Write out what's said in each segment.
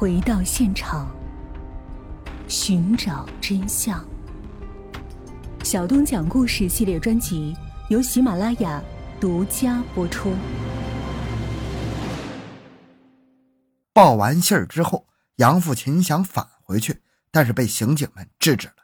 回到现场，寻找真相。小东讲故事系列专辑由喜马拉雅独家播出。报完信儿之后，杨富琴想返回去，但是被刑警们制止了。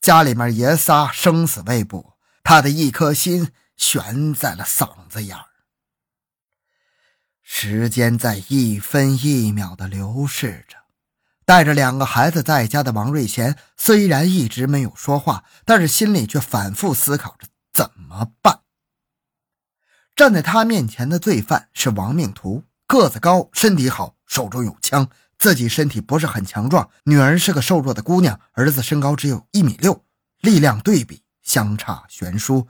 家里面爷仨生死未卜，他的一颗心悬在了嗓子眼儿。时间在一分一秒的流逝着，带着两个孩子在家的王瑞贤虽然一直没有说话，但是心里却反复思考着怎么办。站在他面前的罪犯是亡命徒，个子高，身体好，手中有枪。自己身体不是很强壮，女儿是个瘦弱的姑娘，儿子身高只有一米六，力量对比相差悬殊，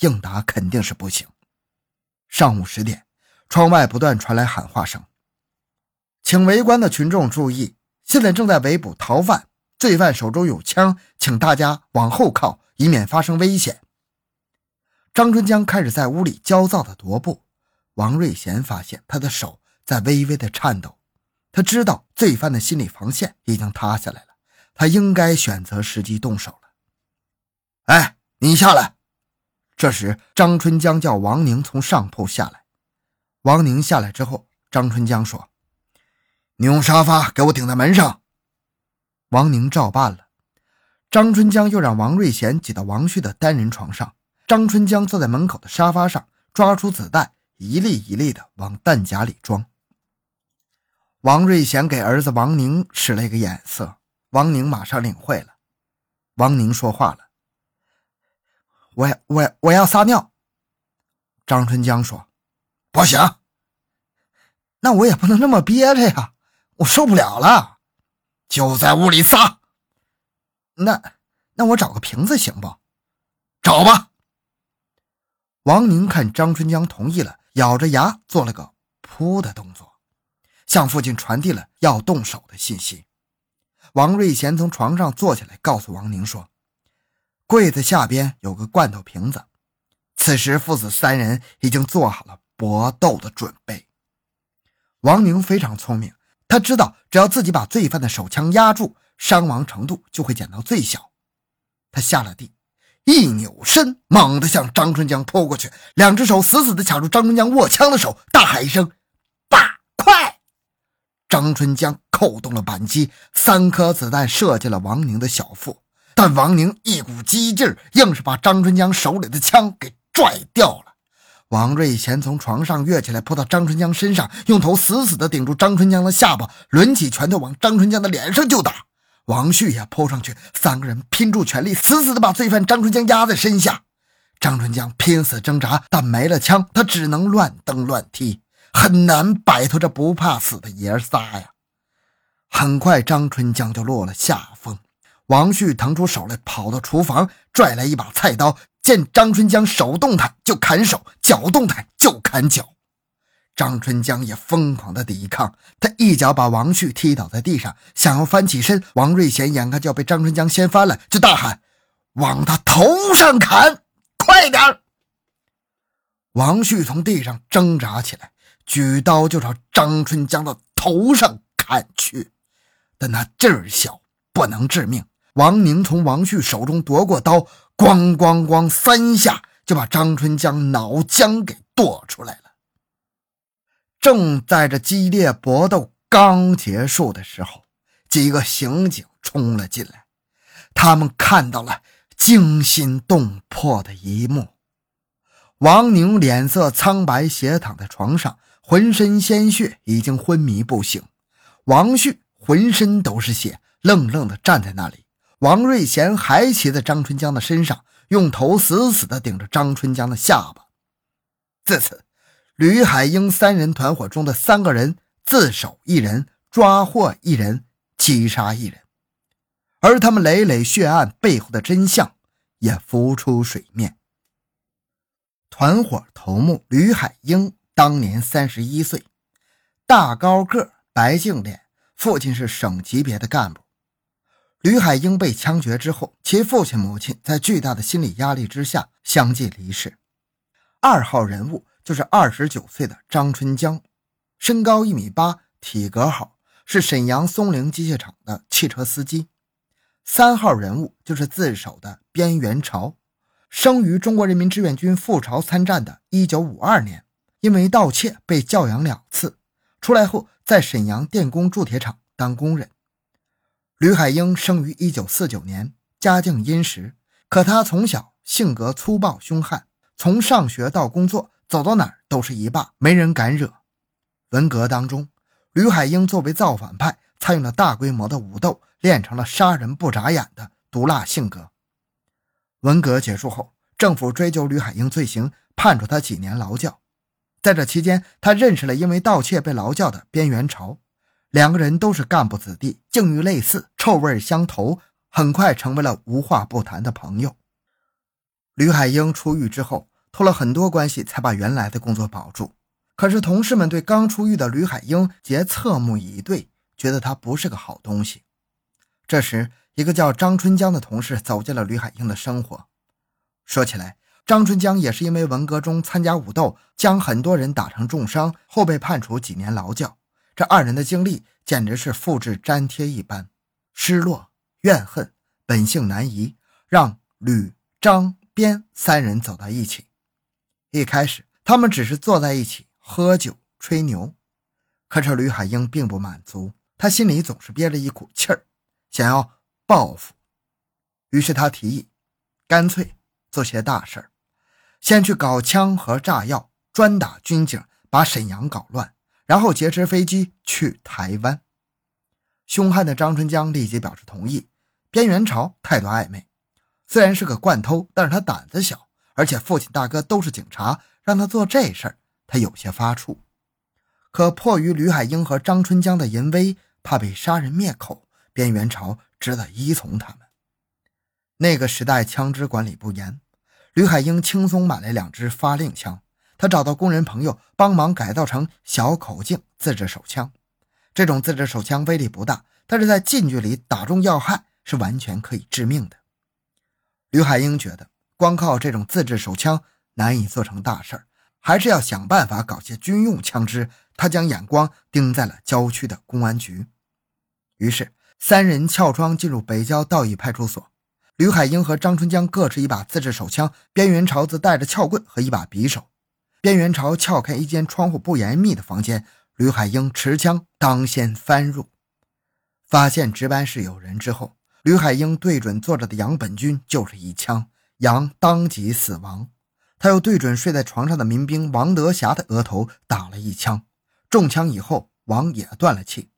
应答肯定是不行。上午十点。窗外不断传来喊话声，请围观的群众注意，现在正在围捕逃犯，罪犯手中有枪，请大家往后靠，以免发生危险。张春江开始在屋里焦躁地踱步，王瑞贤发现他的手在微微的颤抖，他知道罪犯的心理防线已经塌下来了，他应该选择时机动手了。哎，你下来！这时，张春江叫王宁从上铺下来。王宁下来之后，张春江说：“你用沙发给我顶在门上。”王宁照办了。张春江又让王瑞贤挤到王旭的单人床上，张春江坐在门口的沙发上，抓出子弹，一粒一粒的往弹夹里装。王瑞贤给儿子王宁使了一个眼色，王宁马上领会了。王宁说话了：“我我我要撒尿。”张春江说。不行，那我也不能这么憋着呀，我受不了了，就在屋里撒。那那我找个瓶子行不？找吧。王宁看张春江同意了，咬着牙做了个扑的动作，向父亲传递了要动手的信息。王瑞贤从床上坐起来，告诉王宁说：“柜子下边有个罐头瓶子。”此时，父子三人已经做好了。搏斗的准备。王宁非常聪明，他知道只要自己把罪犯的手枪压住，伤亡程度就会减到最小。他下了地，一扭身，猛地向张春江扑过去，两只手死死地卡住张春江握枪的手，大喊一声：“爸，快！”张春江扣动了扳机，三颗子弹射进了王宁的小腹，但王宁一股激劲，硬是把张春江手里的枪给拽掉了。王瑞贤从床上跃起来，扑到张春江身上，用头死死地顶住张春江的下巴，抡起拳头往张春江的脸上就打。王旭也扑上去，三个人拼住全力，死死地把罪犯张春江压在身下。张春江拼死挣扎，但没了枪，他只能乱蹬乱踢，很难摆脱这不怕死的爷仨呀。很快，张春江就落了下风。王旭腾出手来，跑到厨房，拽来一把菜刀。见张春江手动弹就砍手，脚动弹就砍脚。张春江也疯狂的抵抗，他一脚把王旭踢倒在地上，想要翻起身。王瑞贤眼看就要被张春江掀翻了，就大喊：“往他头上砍，快点！”王旭从地上挣扎起来，举刀就朝张春江的头上砍去，但那劲儿小，不能致命。王宁从王旭手中夺过刀。咣咣咣！三下就把张春江脑浆给剁出来了。正在这激烈搏斗刚结束的时候，几个刑警冲了进来，他们看到了惊心动魄的一幕：王宁脸色苍白，斜躺在床上，浑身鲜血，已经昏迷不醒；王旭浑身都是血，愣愣地站在那里。王瑞贤还骑在张春江的身上，用头死死地顶着张春江的下巴。自此，吕海英三人团伙中的三个人自首一人，抓获一人，击杀一人，而他们累累血案背后的真相也浮出水面。团伙头目吕海英当年三十一岁，大高个，白净脸，父亲是省级别的干部。吕海英被枪决之后，其父亲、母亲在巨大的心理压力之下相继离世。二号人物就是二十九岁的张春江，身高一米八，体格好，是沈阳松陵机械厂的汽车司机。三号人物就是自首的边元朝，生于中国人民志愿军赴朝参战的1952年，因为盗窃被教养两次，出来后在沈阳电工铸铁厂当工人。吕海英生于1949年，家境殷实，可他从小性格粗暴凶悍，从上学到工作，走到哪儿都是一霸，没人敢惹。文革当中，吕海英作为造反派，参与了大规模的武斗。练成了杀人不眨眼的毒辣性格。文革结束后，政府追究吕海英罪行，判处他几年劳教。在这期间，他认识了因为盗窃被劳教的边元朝，两个人都是干部子弟，境遇类似，臭味相投，很快成为了无话不谈的朋友。吕海英出狱之后，托了很多关系才把原来的工作保住。可是同事们对刚出狱的吕海英皆侧目以对，觉得他不是个好东西。这时，一个叫张春江的同事走进了吕海英的生活。说起来，张春江也是因为文革中参加武斗，将很多人打成重伤，后被判处几年劳教。这二人的经历简直是复制粘贴一般，失落、怨恨、本性难移，让吕、张、边三人走到一起。一开始，他们只是坐在一起喝酒吹牛，可是吕海英并不满足，他心里总是憋着一股气儿。想要报复，于是他提议，干脆做些大事儿，先去搞枪和炸药，专打军警，把沈阳搞乱，然后劫持飞机去台湾。凶悍的张春江立即表示同意。边元朝态度暧昧，虽然是个惯偷，但是他胆子小，而且父亲大哥都是警察，让他做这事儿，他有些发怵。可迫于吕海英和张春江的淫威，怕被杀人灭口。边元朝只得依从他们。那个时代枪支管理不严，吕海英轻松买来两支发令枪。他找到工人朋友帮忙改造成小口径自制手枪。这种自制手枪威力不大，但是在近距离打中要害是完全可以致命的。吕海英觉得光靠这种自制手枪难以做成大事儿还是要想办法搞些军用枪支。他将眼光盯在了郊区的公安局，于是。三人撬窗进入北郊道义派出所，吕海英和张春江各持一把自制手枪，边元朝则带着撬棍和一把匕首。边元朝撬开一间窗户不严密的房间，吕海英持枪当先翻入，发现值班室有人之后，吕海英对准坐着的杨本军就是一枪，杨当即死亡。他又对准睡在床上的民兵王德霞的额头打了一枪，中枪以后，王也断了气。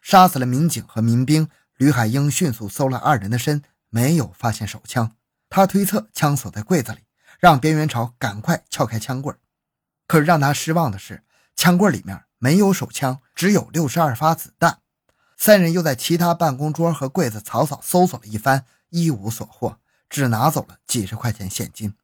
杀死了民警和民兵，吕海英迅速搜了二人的身，没有发现手枪。他推测枪锁在柜子里，让边元朝赶快撬开枪柜。可是让他失望的是，枪柜里面没有手枪，只有六十二发子弹。三人又在其他办公桌和柜子草草搜索了一番，一无所获，只拿走了几十块钱现金。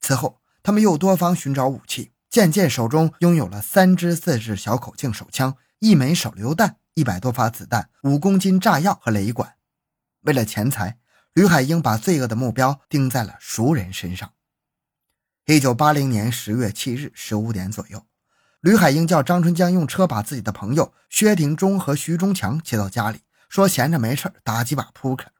此后，他们又多方寻找武器，渐渐手中拥有了三支自制小口径手枪。一枚手榴弹，一百多发子弹，五公斤炸药和雷管。为了钱财，吕海英把罪恶的目标盯在了熟人身上。一九八零年十月七日十五点左右，吕海英叫张春江用车把自己的朋友薛廷忠和徐忠强接到家里，说闲着没事打几把扑克。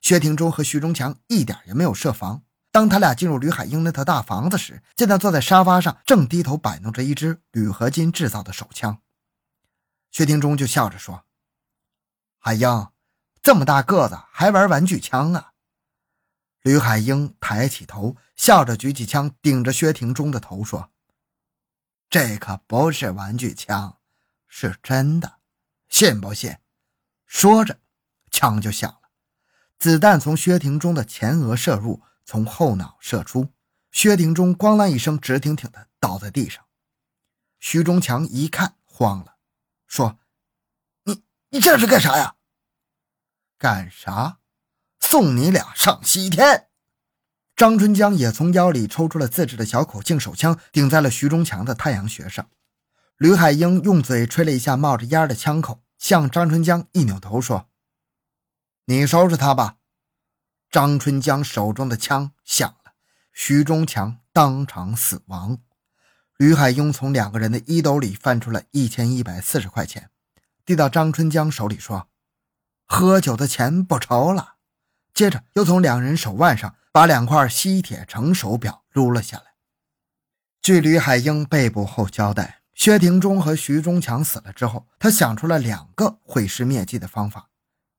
薛廷忠和徐忠强一点也没有设防。当他俩进入吕海英那套大房子时，见他坐在沙发上，正低头摆弄着一支铝合金制造的手枪。薛廷忠就笑着说：“海英，这么大个子还玩玩具枪啊？”吕海英抬起头，笑着举起枪顶着薛廷忠的头说：“这可不是玩具枪，是真的，信不信？”说着，枪就响了，子弹从薛廷忠的前额射入，从后脑射出，薛廷忠咣啷一声，直挺挺的倒在地上。徐忠强一看，慌了。说：“你你这是干啥呀？干啥？送你俩上西天！”张春江也从腰里抽出了自制的小口径手枪，顶在了徐忠强的太阳穴上。吕海英用嘴吹了一下冒着烟的枪口，向张春江一扭头说：“你收拾他吧。”张春江手中的枪响了，徐忠强当场死亡。吕海英从两个人的衣兜里翻出了一千一百四十块钱，递到张春江手里说：“喝酒的钱不愁了。”接着又从两人手腕上把两块吸铁成手表撸了下来。据吕海英被捕后交代，薛廷忠和徐忠强死了之后，他想出了两个毁尸灭迹的方法。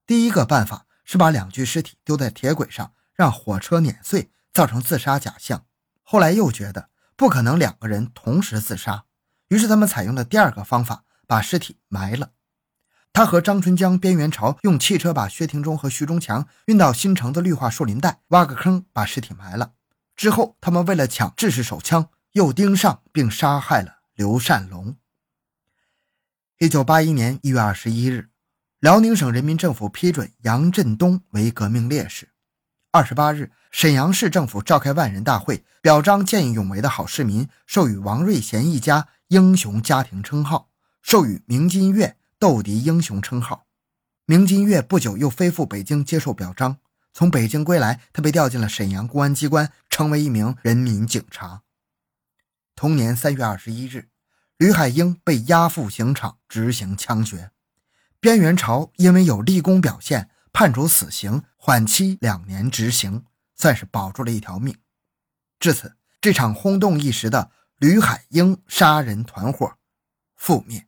第一个办法是把两具尸体丢在铁轨上，让火车碾碎，造成自杀假象。后来又觉得不可能两个人同时自杀，于是他们采用了第二个方法，把尸体埋了。他和张春江、边元朝用汽车把薛廷忠和徐忠强运到新城的绿化树林带，挖个坑把尸体埋了。之后，他们为了抢制式手枪，又盯上并杀害了刘善龙。一九八一年一月二十一日，辽宁省人民政府批准杨振东为革命烈士。二十八日，沈阳市政府召开万人大会，表彰见义勇为的好市民，授予王瑞贤一家英雄家庭称号，授予明金月。斗敌英雄称号，明金月不久又飞赴北京接受表彰。从北京归来，他被调进了沈阳公安机关，成为一名人民警察。同年三月二十一日，吕海英被押赴刑场执行枪决。边元朝因为有立功表现，判处死刑，缓期两年执行，算是保住了一条命。至此，这场轰动一时的吕海英杀人团伙覆灭。